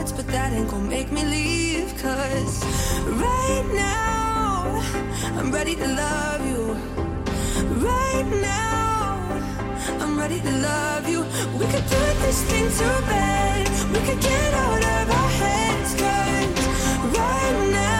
Hearts, but that ain't gonna make me leave. Cause right now, I'm ready to love you. Right now, I'm ready to love you. We could do this thing to bed. We could get out of our heads. Cause right now,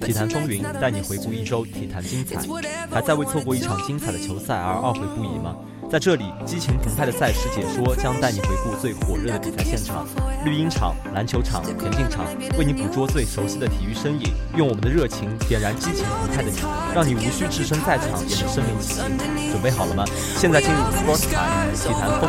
体坛风云带你回顾一周体坛精彩，还在为错过一场精彩的球赛而懊悔不已吗？在这里，激情澎湃的赛事解说将带你回顾最火热的比赛现场，绿茵场、篮球场、田径场，为你捕捉最熟悉的体育身影，用我们的热情点燃激情澎湃的你，让你无需置身赛场也能身临其境。准备好了吗？现在进入 Sports Time 体坛风。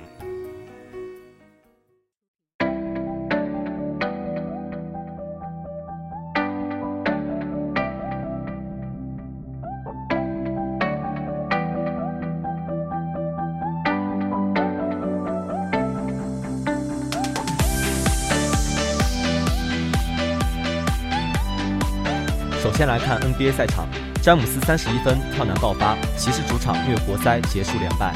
NBA 赛场，詹姆斯三十一分跳难爆发，骑士主场虐活塞结束连败。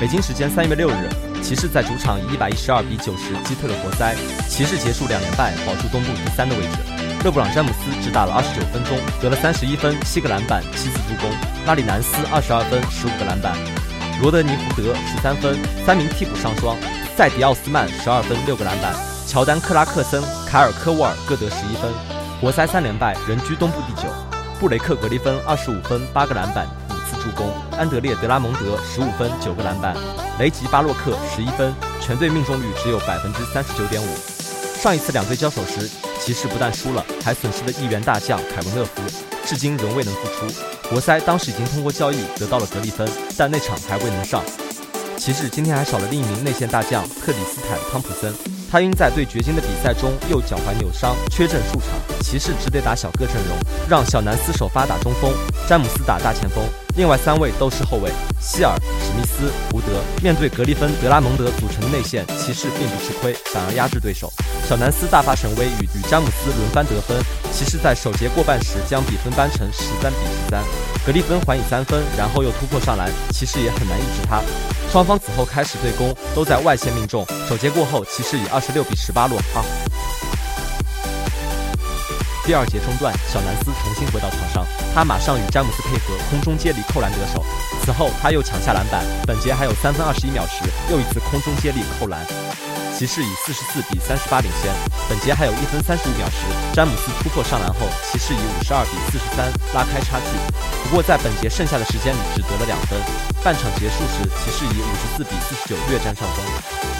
北京时间三月六日，骑士在主场以一百一十二比九十击退了活塞，骑士结束两连败，保住东部第三的位置。勒布朗詹姆斯只打了二十九分钟，得了三十一分、七个篮板、七次助攻。拉里南斯二十二分、十五个篮板。罗德尼胡德十三分。三名替补上双，塞迪奥斯曼十二分、六个篮板。乔丹克拉克森、凯尔科沃尔各得十一分。活塞三连败，仍居东部第九。布雷克格里芬二十五分、八个篮板、五次助攻。安德烈德拉蒙德十五分、九个篮板。雷吉巴洛克十一分。全队命中率只有百分之三十九点五。上一次两队交手时，骑士不但输了，还损失了一员大将凯文勒夫，至今仍未能复出。活塞当时已经通过交易得到了格里芬，但那场还未能上。骑士今天还少了另一名内线大将特里斯坦汤普森，他因在对掘金的比赛中右脚踝扭伤，缺阵数场。骑士只得打小个阵容，让小南斯首发打中锋，詹姆斯打大前锋。另外三位都是后卫，希尔、史密斯、胡德。面对格里芬、德拉蒙德组成的内线，骑士并不吃亏，反而压制对手。小南斯大发神威，与与詹姆斯轮番得分。骑士在首节过半时将比分扳成十三比十三。格里芬还以三分，然后又突破上篮，骑士也很难抑制他。双方此后开始对攻，都在外线命中。首节过后，骑士以二十六比十八落后。第二节中段，小南斯重新回到场上，他马上与詹姆斯配合，空中接力扣篮得手。此后他又抢下篮板，本节还有三分二十一秒时，又一次空中接力扣篮。骑士以四十四比三十八领先。本节还有一分三十五秒时，詹姆斯突破上篮后，骑士以五十二比四十三拉开差距。不过在本节剩下的时间里，只得了两分。半场结束时，骑士以五十四比四十九略占上风。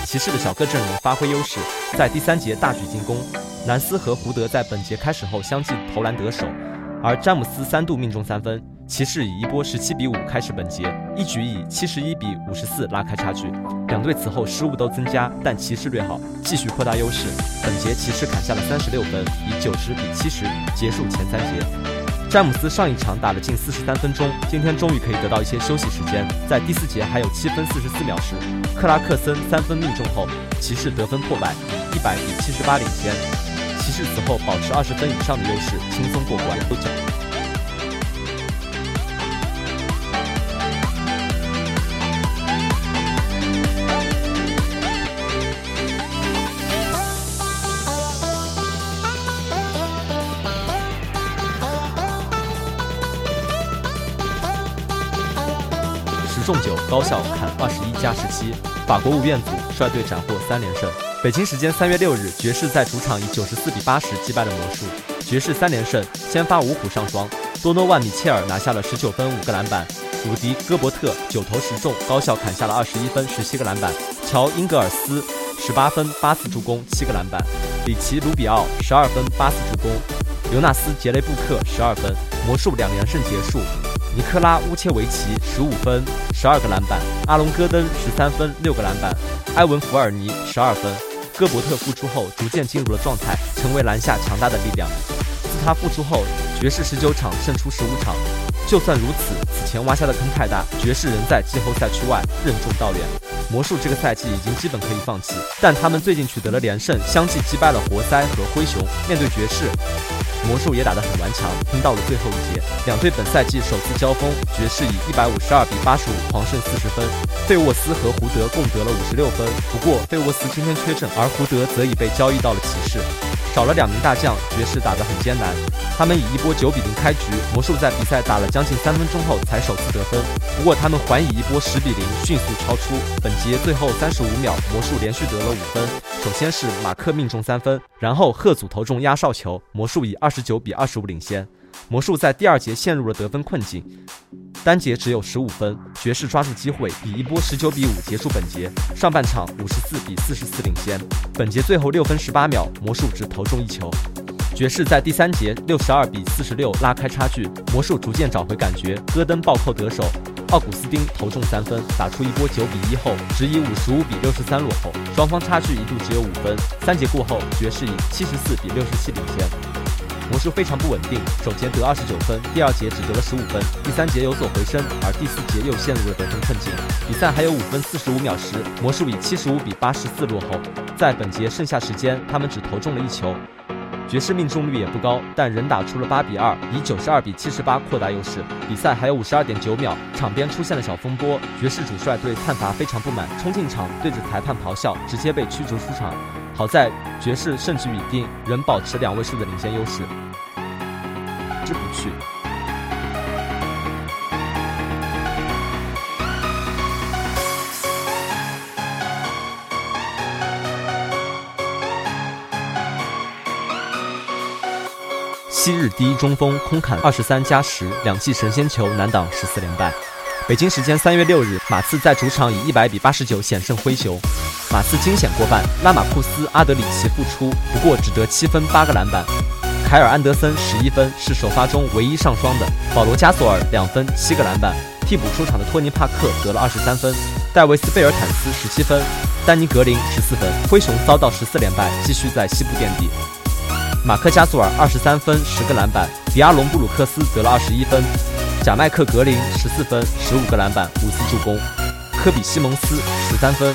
骑士的小个阵容发挥优势，在第三节大举进攻。南斯和胡德在本节开始后相继投篮得手，而詹姆斯三度命中三分。骑士以一波十七比五开始本节，一举以七十一比五十四拉开差距。两队此后失误都增加，但骑士略好，继续扩大优势。本节骑士砍下了三十六分，以九十比七十结束前三节。詹姆斯上一场打了近四十三分钟，今天终于可以得到一些休息时间。在第四节还有七分四十四秒时，克拉克森三分命中后，骑士得分破百，以一百比七十八领先。骑士此后保持二十分以上的优势，轻松过关。十中九，高效砍二十一加十七。法国五院组率队斩获三连胜。北京时间三月六日，爵士在主场以九十四比八十击败了魔术。爵士三连胜，先发五虎上双，多诺万·米切尔拿下了十九分五个篮板，鲁迪·戈伯特九投十中，高效砍下了二十一分十七个篮板。乔·英格尔斯十八分八次助攻七个篮板，里奇·卢比奥十二分八次助攻，尤纳斯·杰雷布克十二分。魔术两连胜结束，尼克拉·乌切维奇十五分十二个篮板，阿隆·戈登十三分六个篮板，埃文·福尔尼十二分。戈伯特复出后，逐渐进入了状态，成为篮下强大的力量。自他复出后，爵士十九场胜出十五场。就算如此，此前挖下的坑太大，爵士仍在季后赛区外任重道远。魔术这个赛季已经基本可以放弃，但他们最近取得了连胜，相继击败了活塞和灰熊。面对爵士，魔术也打得很顽强，拼到了最后一节。两队本赛季首次交锋，爵士以一百五十二比八十五狂胜四十分。费沃斯和胡德共得了五十六分，不过费沃斯今天缺阵，而胡德则已被交易到了骑士。少了两名大将，爵士打得很艰难。他们以一波九比零开局，魔术在比赛打了将近三分钟后才首次得分。不过他们还以一波十比零迅速超出。本节最后三十五秒，魔术连续得了五分。首先是马克命中三分，然后贺祖投中压哨球，魔术以二十九比二十五领先。魔术在第二节陷入了得分困境，单节只有十五分。爵士抓住机会，以一波十九比五结束本节。上半场五十四比四十四领先。本节最后六分十八秒，魔术只投中一球。爵士在第三节六十二比四十六拉开差距，魔术逐渐找回感觉。戈登暴扣得手，奥古斯丁投中三分，打出一波九比一后，只以五十五比六十三落后，双方差距一度只有五分。三节过后，爵士以七十四比六十七领先。魔术非常不稳定，首节得二十九分，第二节只得了十五分，第三节有所回升，而第四节又陷入了得分困境。比赛还有五分四十五秒时，魔术以七十五比八十四落后。在本节剩下时间，他们只投中了一球，爵士命中率也不高，但仍打出了八比二，以九十二比七十八扩大优势。比赛还有五十二点九秒，场边出现了小风波，爵士主帅对判罚非常不满，冲进场对着裁判咆哮，直接被驱逐出场。好在爵士胜局已定，仍保持两位数的领先优势。之不去。昔日第一中锋空砍二十三加十，两记神仙球难挡十四连败。北京时间三月六日，马刺在主场以一百比八十九险胜灰熊，马刺惊险过半，拉马库斯阿德里奇复出，不过只得七分八个篮板。凯尔安德森十一分，是首发中唯一上双的。保罗加索尔两分七个篮板，替补出场的托尼帕克得了二十三分，戴维斯贝尔坦斯十七分，丹尼格林十四分。灰熊遭到十四连败，继续在西部垫底。马克加索尔二十三分十个篮板，迪阿隆布鲁克斯得了二十一分，贾麦克格林十四分十五个篮板五次助攻，科比西蒙斯十三分。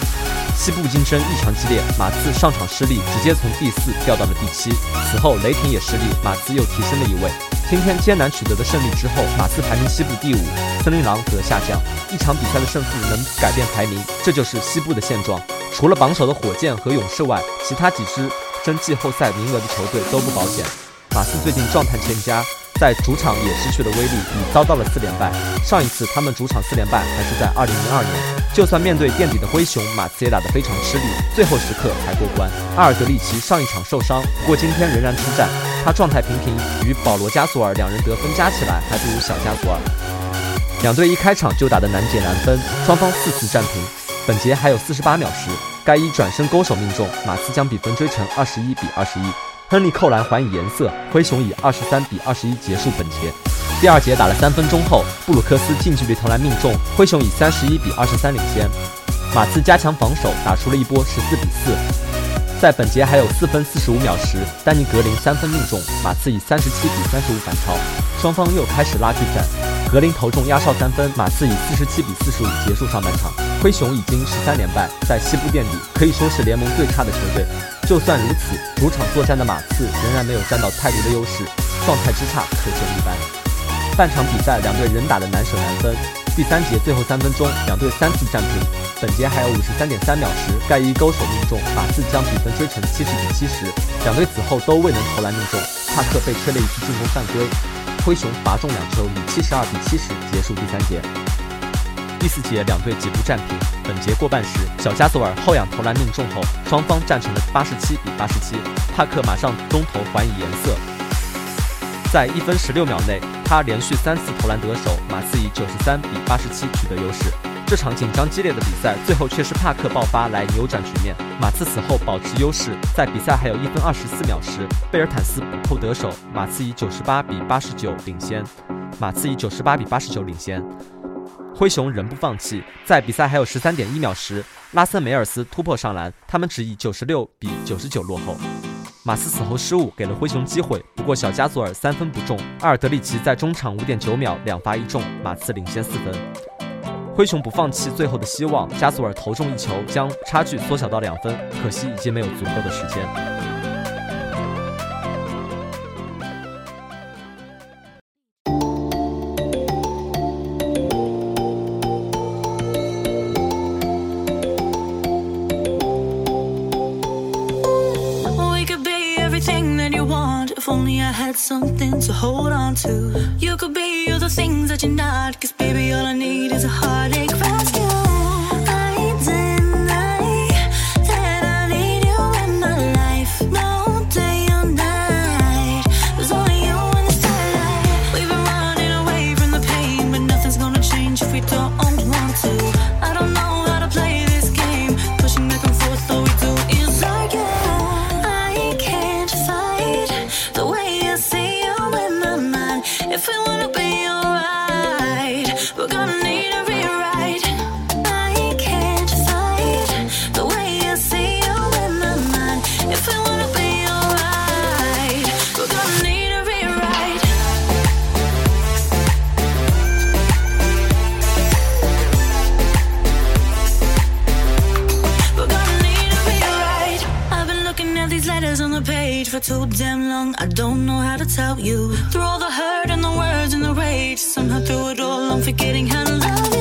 西部竞争异常激烈，马刺上场失利，直接从第四掉到了第七。此后雷霆也失利，马刺又提升了一位。今天艰难取得的胜利之后，马刺排名西部第五，森林狼则下降。一场比赛的胜负能改变排名，这就是西部的现状。除了榜首的火箭和勇士外，其他几支。争季后赛名额的球队都不保险。马刺最近状态欠佳，在主场也失去了威力，已遭到了四连败。上一次他们主场四连败还是在2002年。就算面对垫底的灰熊，马刺也打得非常吃力，最后时刻才过关。阿尔德里奇上一场受伤，不过今天仍然出战。他状态平平，与保罗加索尔两人得分加起来还不如小加索尔。两队一开场就打得难解难分，双方四次战平。本节还有四十八秒时。该伊转身勾手命中，马刺将比分追成二十一比二十一。亨利扣篮还以颜色，灰熊以二十三比二十一结束本节。第二节打了三分钟后，布鲁克斯近距离投篮命中，灰熊以三十一比二十三领先。马刺加强防守，打出了一波十四比四。在本节还有四分四十五秒时，丹尼格林三分命中，马刺以三十七比三十五反超，双方又开始拉锯战。格林投中压哨三分，马刺以四十七比四十五结束上半场。灰熊已经十三连败，在西部垫底，可以说是联盟最差的球队。就算如此，主场作战的马刺仍然没有占到太多的优势，状态之差可见一斑。半场比赛两队仍打得难舍难分。第三节最后三分钟，两队三次战平。本节还有五十三点三秒时，盖伊勾手命中，马刺将比分追成七十比七十。两队此后都未能投篮命中，帕克被吹了一次进攻犯规。灰熊罚中两球，以七十二比七十结束第三节。第四节两队几度战平。本节过半时，小加索尔后仰投篮命中后，双方战成了八十七比八十七。帕克马上中投还以颜色，在一分十六秒内，他连续三次投篮得手，马刺以九十三比八十七取得优势。这场紧张激烈的比赛，最后却是帕克爆发来扭转局面。马刺此后保持优势，在比赛还有一分二十四秒时，贝尔坦斯补扣得手，马刺以九十八比八十九领先。马刺以九十八比八十九领先。灰熊仍不放弃，在比赛还有十三点一秒时，拉森梅尔斯突破上篮，他们只以九十六比九十九落后。马刺此后失误给了灰熊机会，不过小加索尔三分不中，阿尔德里奇在中场五点九秒两罚一中，马刺领先四分。灰熊不放弃最后的希望，加索尔投中一球，将差距缩小到两分。可惜已经没有足够的时间。Something to hold on to. You could be all the things that you're not, cause baby, all I need is a heartache for too damn long. I don't know how to tell you. Through all the hurt and the words and the rage, somehow through it all, I'm forgetting how to love you.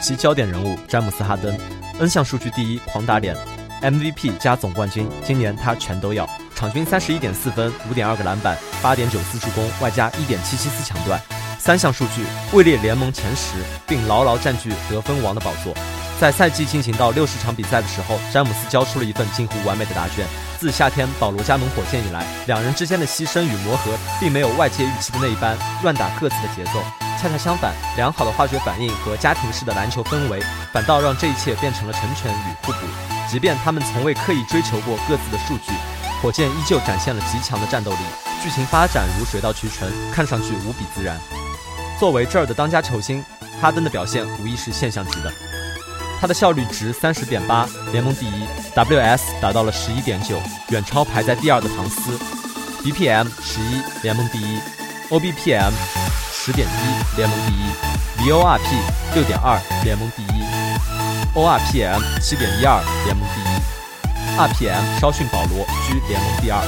期焦点人物詹姆斯·哈登，N 项数据第一，狂打脸，MVP 加总冠军，今年他全都要。场均三十一点四分，五点二个篮板，八点九次助攻，外加一点七七次抢断，三项数据位列联盟前十，并牢牢占据得分王的宝座。在赛季进行到六十场比赛的时候，詹姆斯交出了一份近乎完美的答卷。自夏天保罗加盟火箭以来，两人之间的牺牲与磨合，并没有外界预期的那一般乱打各自的节奏。恰恰相反，良好的化学反应和家庭式的篮球氛围，反倒让这一切变成了成全与互补。即便他们从未刻意追求过各自的数据，火箭依旧展现了极强的战斗力。剧情发展如水到渠成，看上去无比自然。作为这儿的当家球星，哈登的表现无疑是现象级的。他的效率值三十点八，联盟第一；WS 达到了十一点九，远超排在第二的唐斯；BPM 十一，联盟第一；OBPM 十点一，联盟第一；VORP 六点二，联盟第一；ORPM 七点一二，联盟第一；RPM 稍逊保罗，居联盟第二。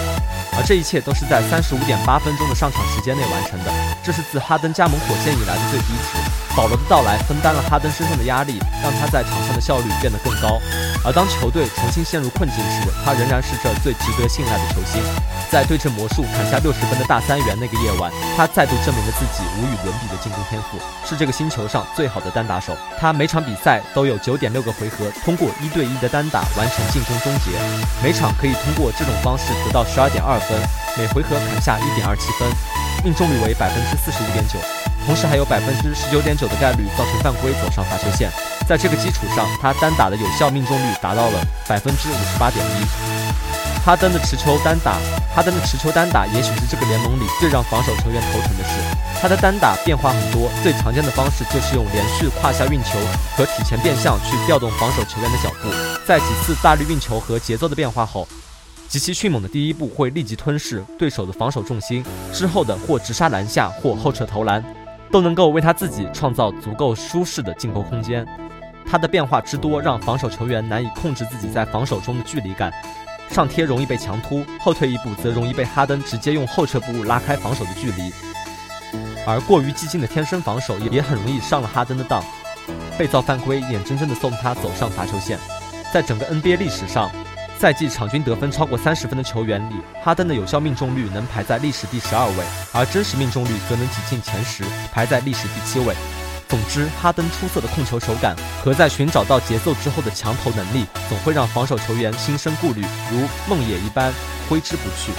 而这一切都是在三十五点八分钟的上场时间内完成的，这是自哈登加盟火箭以来的最低值。保罗的到来分担了哈登身上的压力，让他在场上的效率变得更高。而当球队重新陷入困境时，他仍然是这最值得信赖的球星。在对阵魔术砍下六十分的大三元那个夜晚，他再度证明了自己无与伦比的进攻天赋，是这个星球上最好的单打手。他每场比赛都有九点六个回合通过一对一的单打完成进攻终结，每场可以通过这种方式得到十二点二分，每回合砍下一点二七分，命中率为百分之四十五点九。同时还有百分之十九点九的概率造成犯规走上罚球线，在这个基础上，他单打的有效命中率达到了百分之五十八点一。哈登的持球单打，哈登的持球单打也许是这个联盟里最让防守球员头疼的事。他的单打变化很多，最常见的方式就是用连续胯下运球和体前变向去调动防守球员的脚步。在几次大力运球和节奏的变化后。极其迅猛的第一步会立即吞噬对手的防守重心，之后的或直杀篮下或后撤投篮。都能够为他自己创造足够舒适的进攻空间。他的变化之多，让防守球员难以控制自己在防守中的距离感。上贴容易被强突，后退一步则容易被哈登直接用后撤步拉开防守的距离。而过于激进的天生防守也很容易上了哈登的当，被造犯规，眼睁睁地送他走上罚球线。在整个 NBA 历史上。赛季场均得分超过三十分的球员里，哈登的有效命中率能排在历史第十二位，而真实命中率则能挤进前十，排在历史第七位。总之，哈登出色的控球手感和在寻找到节奏之后的强投能力，总会让防守球员心生顾虑，如梦魇一般挥之不去。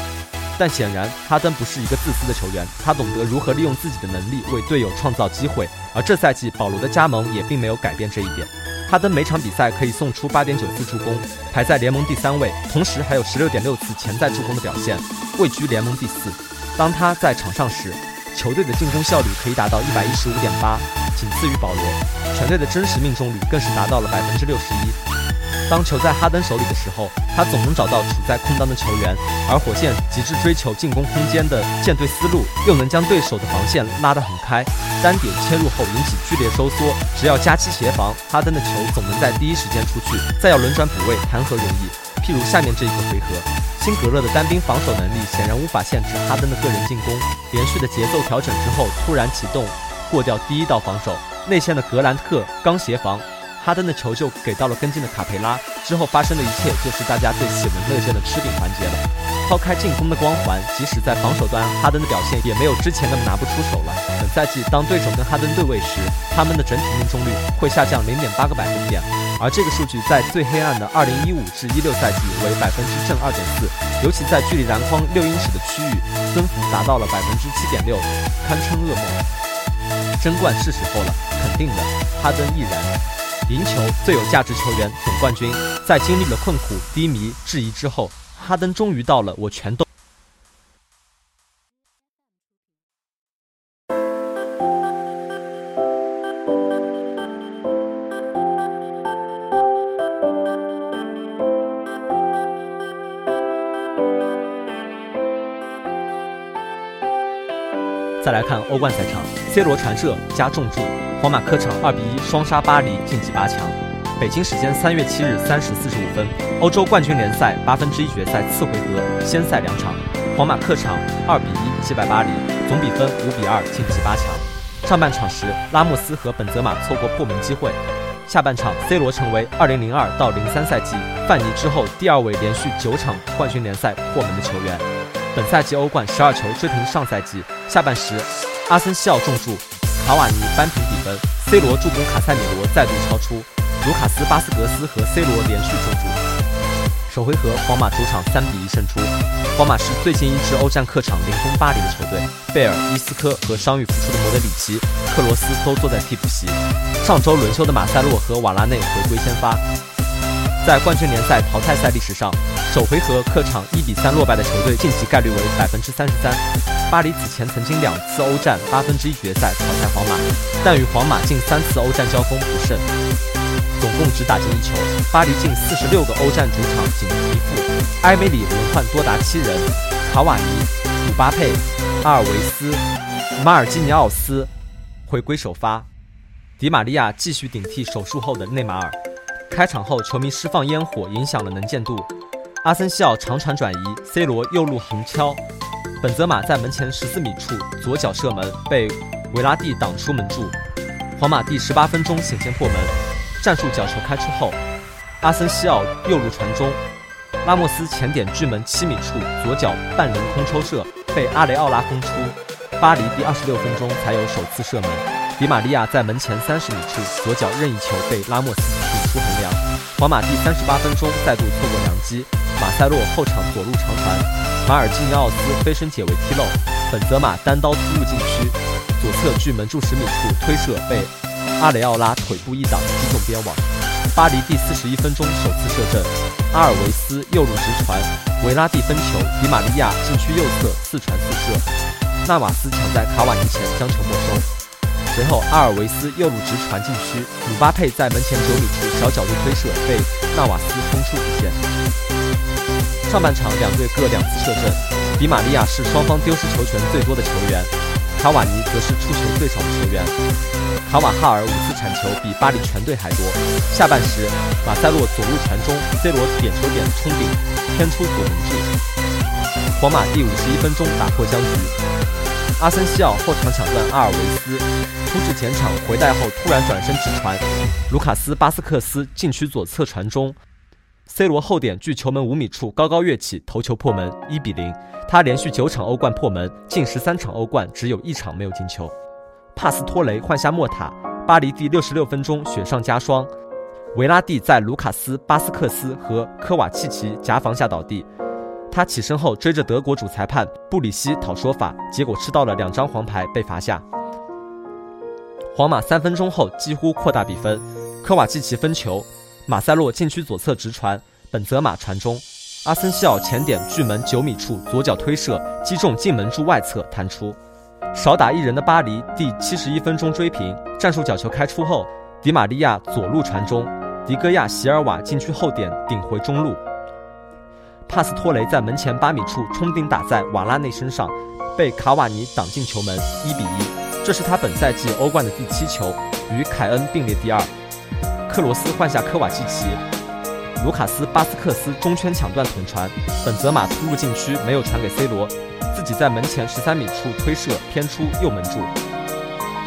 但显然，哈登不是一个自私的球员，他懂得如何利用自己的能力为队友创造机会，而这赛季保罗的加盟也并没有改变这一点。哈登每场比赛可以送出八点九次助攻，排在联盟第三位，同时还有十六点六次潜在助攻的表现，位居联盟第四。当他在场上时，球队的进攻效率可以达到一百一十五点八，仅次于保罗。全队的真实命中率更是达到了百分之六十一。当球在哈登手里的时候，他总能找到处在空当的球员，而火箭极致追求进攻空间的舰队思路，又能将对手的防线拉得很开，单点切入后引起剧烈收缩，只要加期协防，哈登的球总能在第一时间出去，再要轮转补位谈何容易？譬如下面这一个回合，辛格勒的单兵防守能力显然无法限制哈登的个人进攻，连续的节奏调整之后突然启动，过掉第一道防守，内线的格兰特刚协防。哈登的球就给到了跟进的卡佩拉，之后发生的一切就是大家最喜闻乐见的吃饼环节了。抛开进攻的光环，即使在防守端，哈登的表现也没有之前那么拿不出手了。本赛季，当对手跟哈登对位时，他们的整体命中率会下降零点八个百分点，而这个数据在最黑暗的二零一五至一六赛季为百分之正二点四，尤其在距离篮筐六英尺的区域，增幅达到了百分之七点六，堪称噩梦。争冠是时候了，肯定的，哈登亦然。赢球最有价值球员总冠军，在经历了困苦、低迷、质疑之后，哈登终于到了我全都。欧冠赛场，C 罗传射加重注。皇马客场二比一双杀巴黎，晋级八强。北京时间三月七日三时四十五分，欧洲冠军联赛八分之一决赛次回合，先赛两场。皇马客场二比一击败巴黎，总比分五比二晋级八强。上半场时，拉莫斯和本泽马错过破门机会。下半场，C 罗成为2002到03赛季范尼之后第二位连续九场冠军联赛破门的球员。本赛季欧冠十二球追平上赛季。下半时，阿森西奥中柱，卡瓦尼扳平比分，C 罗助攻卡塞米罗再度超出，卢卡斯巴斯格斯和 C 罗连续中柱。首回合，皇马主场三比一胜出。皇马是最近一支欧战客场零封巴黎的球队。贝尔、伊斯科和伤愈复出的莫德里奇、克罗斯都坐在替补席。上周轮休的马塞洛和瓦拉内回归先发。在冠军联赛淘汰赛历史上，首回合客场一比三落败的球队晋级概率为百分之三十三。巴黎此前曾经两次欧战八分之一决赛淘汰皇马，但与皇马近三次欧战交锋不胜。总共只打进一球。巴黎近四十六个欧战主场仅一负。埃梅里轮换多达七人：卡瓦尼、姆巴佩、阿尔维斯、马尔基尼奥斯回归首发，迪玛利亚继续顶替手术后的内马尔。开场后，球迷释放烟火，影响了能见度。阿森西奥长传转移，C 罗右路横敲，本泽马在门前十四米处左脚射门，被维拉蒂挡出门柱。皇马第十八分钟险些破门。战术角球开出后，阿森西奥右路传中，拉莫斯前点距门七米处左脚半凌空抽射，被阿雷奥拉封出。巴黎第二十六分钟才有首次射门，迪玛利亚在门前三十米处左脚任意球被拉莫斯顶出横梁。皇马第三十八分钟再度错过良机，马塞洛后场左路长传，马尔基尼奥斯飞身解围踢漏，本泽马单刀突入禁区，左侧距门柱十米处推射被。阿雷奥拉腿部一挡击中边网，巴黎第四十一分钟首次射正，阿尔维斯右路直传，维拉蒂分球，迪玛利亚禁区右侧四传四射，纳瓦斯抢在卡瓦尼前将球没收。随后阿尔维斯右路直传禁区，姆巴佩在门前九米处小角度推射被纳瓦斯封出底线。上半场两队各两次射正，迪玛利亚是双方丢失球权最多的球员，卡瓦尼则是触球最少的球员。卡瓦哈尔五次铲球比巴黎全队还多。下半时，马塞洛左路传中，C 罗点球点冲顶，偏出左门柱。皇马第五十一分钟打破僵局，阿森西奥后场抢断阿尔维斯，突至前场回带后突然转身直传，卢卡斯巴斯克斯禁区左侧传中，C 罗后点距球门五米处高高跃起头球破门，一比零。他连续九场欧冠破门，近十三场欧冠只有一场没有进球。帕斯托雷换下莫塔，巴黎第六十六分钟雪上加霜，维拉蒂在卢卡斯、巴斯克斯和科瓦契奇夹防下倒地，他起身后追着德国主裁判布里希讨说法，结果吃到了两张黄牌被罚下。皇马三分钟后几乎扩大比分，科瓦季奇分球，马塞洛禁区左侧直传，本泽马传中，阿森西奥前点距门九米处左脚推射击中进门柱外侧弹出。少打一人的巴黎，第七十一分钟追平。战术角球开出后，迪玛利亚左路传中，迪戈亚席尔瓦禁区后点顶回中路，帕斯托雷在门前八米处冲顶打在瓦拉内身上，被卡瓦尼挡进球门，一比一。这是他本赛季欧冠的第七球，与凯恩并列第二。克罗斯换下科瓦契奇，卢卡斯巴斯克斯中圈抢断捅传，本泽马突入禁区没有传给 C 罗。自己在门前十三米处推射偏出右门柱，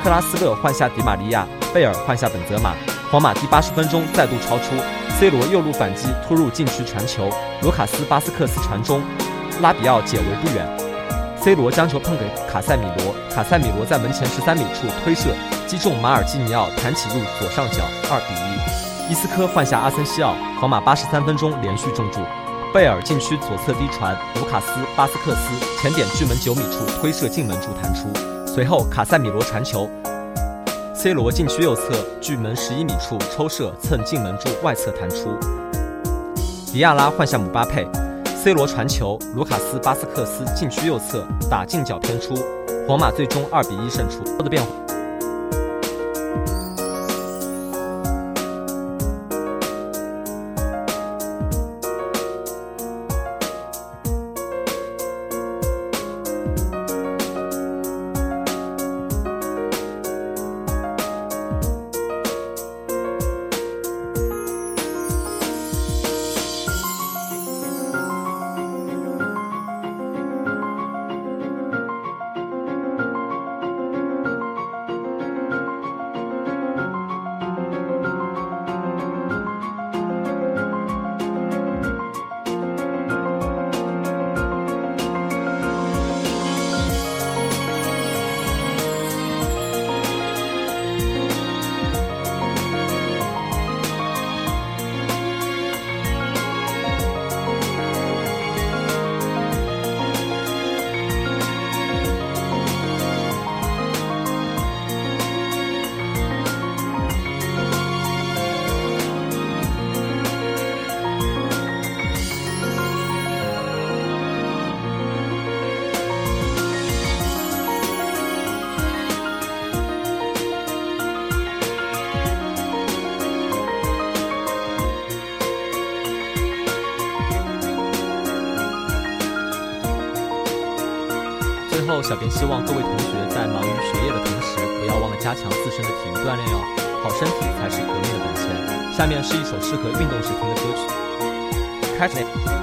克拉斯勒换下迪玛利亚，贝尔换下本泽马。皇马第八十分钟再度超出，C 罗右路反击突入禁区传球，卢卡斯巴斯克斯传中，拉比奥解围不远，C 罗将球碰给卡塞米罗，卡塞米罗在门前十三米处推射击中马尔基尼奥弹起入左上角，二比一。伊斯科换下阿森西奥，皇马八十三分钟连续中柱。贝尔禁区左侧低传，卢卡斯巴斯克斯前点距门九米处推射进门柱弹出，随后卡塞米罗传球，C 罗禁区右侧距门十一米处抽射蹭进门柱外侧弹出，迪亚拉换下姆巴佩，C 罗传球，卢卡斯巴斯克斯禁区右侧打近角偏出，皇马最终二比一胜出。的变化。小编希望各位同学在忙于学业的同时，不要忘了加强自身的体育锻炼哟。好身体才是革命的本钱。下面是一首适合运动时听的歌曲，开始。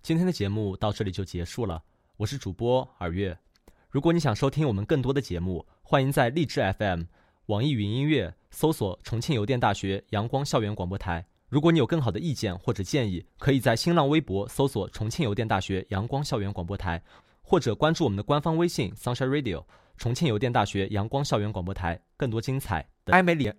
今天的节目到这里就结束了，我是主播耳月。如果你想收听我们更多的节目，欢迎在荔枝 FM、网易云音乐搜索重庆邮电大学阳光校园广播台。如果你有更好的意见或者建议，可以在新浪微博搜索重庆邮电大学阳光校园广播台，或者关注我们的官方微信 Sunshine Radio 重庆邮电大学阳光校园广播台，更多精彩艾美里。